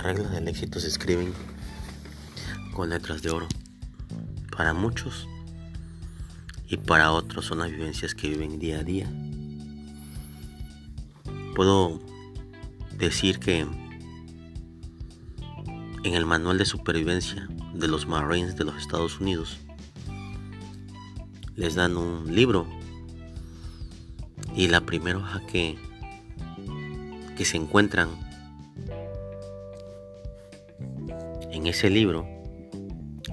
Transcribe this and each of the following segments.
Las reglas del éxito se escriben con letras de oro. Para muchos y para otros son las vivencias que viven día a día. Puedo decir que en el manual de supervivencia de los Marines de los Estados Unidos les dan un libro y la primera hoja que, que se encuentran en ese libro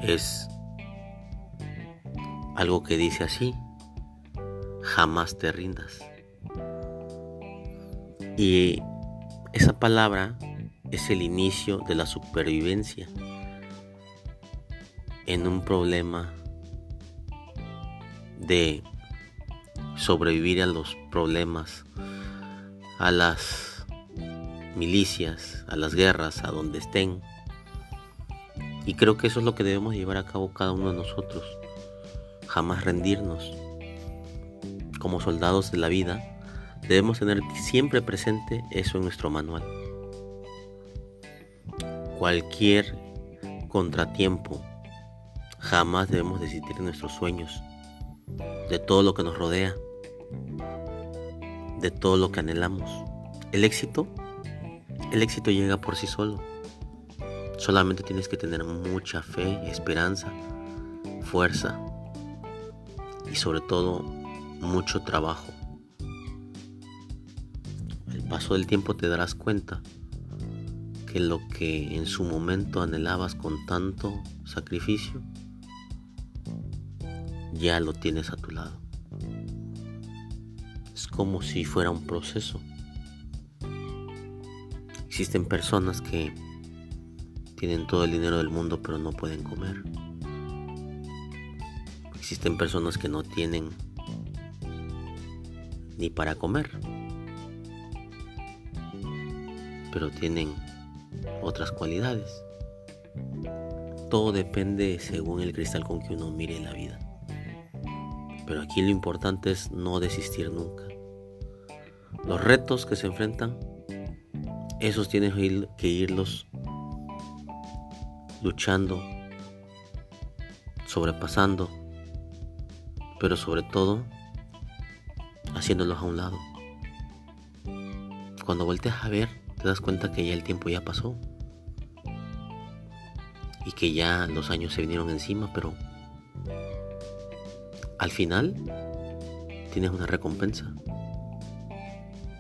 es algo que dice así, jamás te rindas. Y esa palabra es el inicio de la supervivencia en un problema de sobrevivir a los problemas, a las milicias, a las guerras, a donde estén. Y creo que eso es lo que debemos llevar a cabo cada uno de nosotros. Jamás rendirnos. Como soldados de la vida, debemos tener siempre presente eso en nuestro manual. Cualquier contratiempo, jamás debemos desistir de nuestros sueños, de todo lo que nos rodea, de todo lo que anhelamos. El éxito, el éxito llega por sí solo. Solamente tienes que tener mucha fe, esperanza, fuerza y sobre todo mucho trabajo. El paso del tiempo te darás cuenta que lo que en su momento anhelabas con tanto sacrificio, ya lo tienes a tu lado. Es como si fuera un proceso. Existen personas que tienen todo el dinero del mundo pero no pueden comer. Existen personas que no tienen ni para comer, pero tienen otras cualidades. Todo depende según el cristal con que uno mire la vida. Pero aquí lo importante es no desistir nunca. Los retos que se enfrentan, esos tienes que irlos luchando, sobrepasando, pero sobre todo haciéndolos a un lado. Cuando volteas a ver, te das cuenta que ya el tiempo ya pasó y que ya los años se vinieron encima, pero al final tienes una recompensa.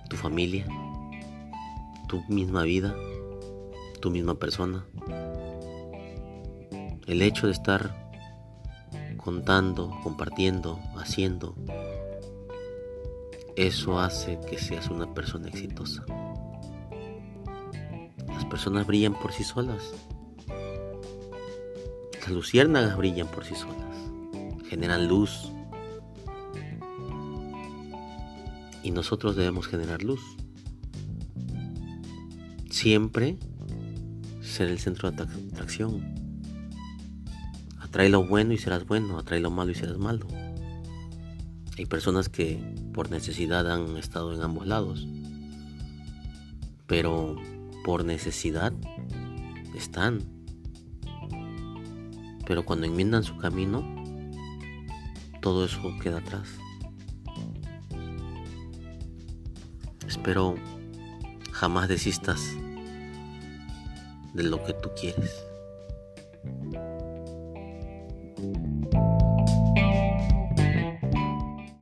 Tu familia, tu misma vida, tu misma persona. El hecho de estar contando, compartiendo, haciendo, eso hace que seas una persona exitosa. Las personas brillan por sí solas. Las luciérnagas brillan por sí solas. Generan luz. Y nosotros debemos generar luz. Siempre ser el centro de atracción. Atrae lo bueno y serás bueno, atrae lo malo y serás malo. Hay personas que por necesidad han estado en ambos lados, pero por necesidad están. Pero cuando enmiendan su camino, todo eso queda atrás. Espero jamás desistas de lo que tú quieres.